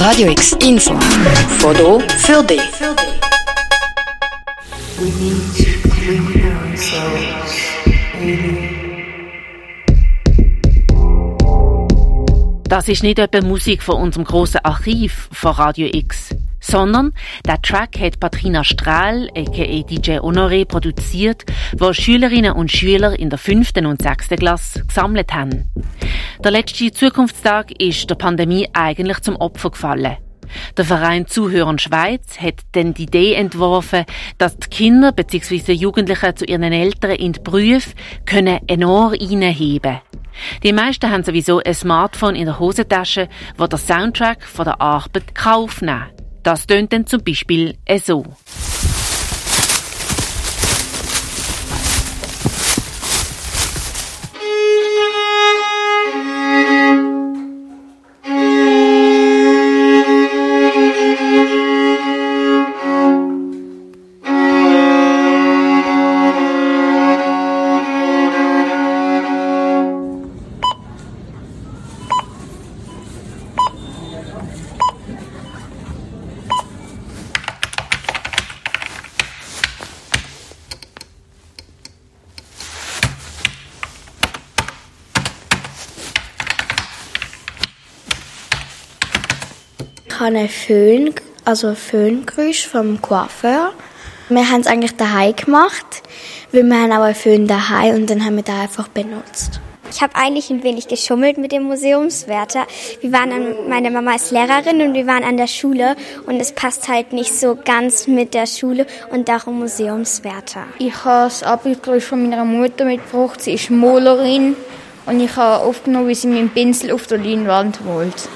Radio X Info. Foto für dich. We need to clean ourselves. Das ist nicht etwa Musik von unserem grossen Archiv von Radio X, sondern der Track hat Patrina Strahl, aka DJ Honoré, produziert, wo Schülerinnen und Schüler in der fünften und sechsten Klasse gesammelt haben. Der letzte Zukunftstag ist der Pandemie eigentlich zum Opfer gefallen. Der Verein Zuhören Schweiz hat dann die Idee entworfen, dass die Kinder bzw. Jugendlichen zu ihren Eltern in die Berufe können enorm einheben. Die meisten haben sowieso ein Smartphone in der Hosentasche, wo der Soundtrack von der Arbeit aufnehmen kann. Das tönt dann zum Beispiel so. Ich habe einen Föhn, also ein Föhngeräusch vom Coiffeur. Wir haben es eigentlich daheim gemacht, weil wir haben auch einen Föhn daheim und dann haben wir den einfach benutzt. Ich habe eigentlich ein wenig geschummelt mit dem Museumswärter. Wir waren an, meine Mama ist Lehrerin und wir waren an der Schule und es passt halt nicht so ganz mit der Schule und darum Museumswärter. Ich habe das Abschlussgeräusch von meiner Mutter mitgebracht. Sie ist Malerin und ich habe aufgenommen, wie sie mit dem Pinsel auf der Leinwand malt.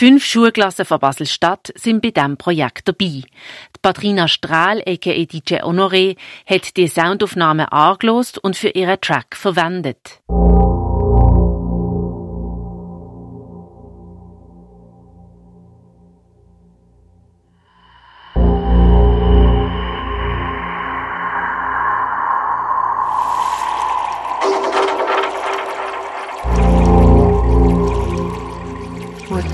Fünf Schulklassen von Basel-Stadt sind bei diesem Projekt dabei. Die Patrina Strahl, aka DJ Honoré, hat die Soundaufnahme angelost und für ihren Track verwendet.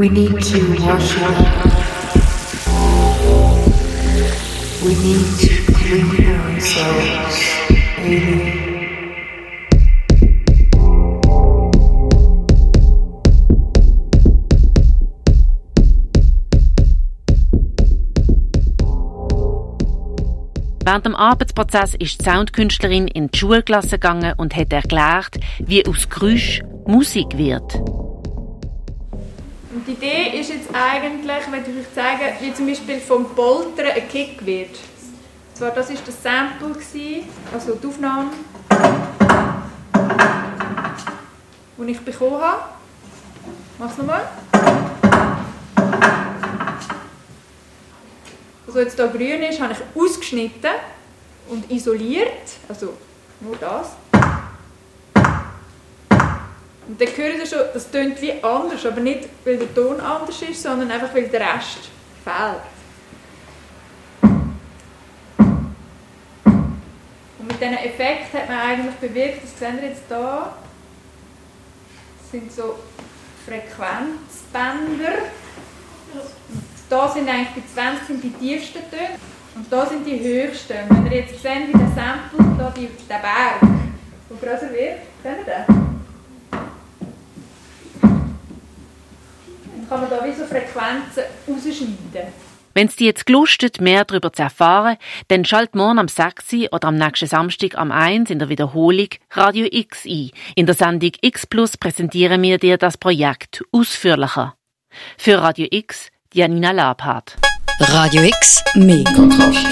We need to wash it up. We need to clean ourselves. Maybe. Während dem Arbeitsprozess ist die Soundkünstlerin in die Schulklasse gegangen und hat erklärt, wie aus Geräusch Musik wird. Und die Idee ist jetzt eigentlich, wenn ich euch zeigen, wie zum Beispiel vom Poltern ein Kick wird. Und zwar, das war das Sample, gewesen, also die Aufnahme, die ich bekommen habe. Mach's nochmal. Was jetzt hier grün ist, habe ich ausgeschnitten und isoliert. Also nur das. Und dann hören Sie schon, das tönt wie anders, aber nicht, weil der Ton anders ist, sondern einfach, weil der Rest fehlt. Und mit diesen Effekt hat man eigentlich bewirkt, das sehen Sie jetzt hier, das sind so Frequenzbänder. Und da sind eigentlich die 20 sind die tiefsten Töne und da sind die höchsten. Wenn ihr jetzt seht, wie der Sample, da die, der Berg, der größer wird, seht ihr den? Kann man da wie so Frequenzen rausschneiden. Wenn es dir jetzt gelustet, mehr darüber zu erfahren, dann schalt morgen am 6. oder am nächsten Samstag am 1 in der Wiederholung Radio X ein. In der Sendung X Plus präsentieren wir dir das Projekt ausführlicher. Für Radio X, Janina Labhardt. Radio X, mehr Kontrast.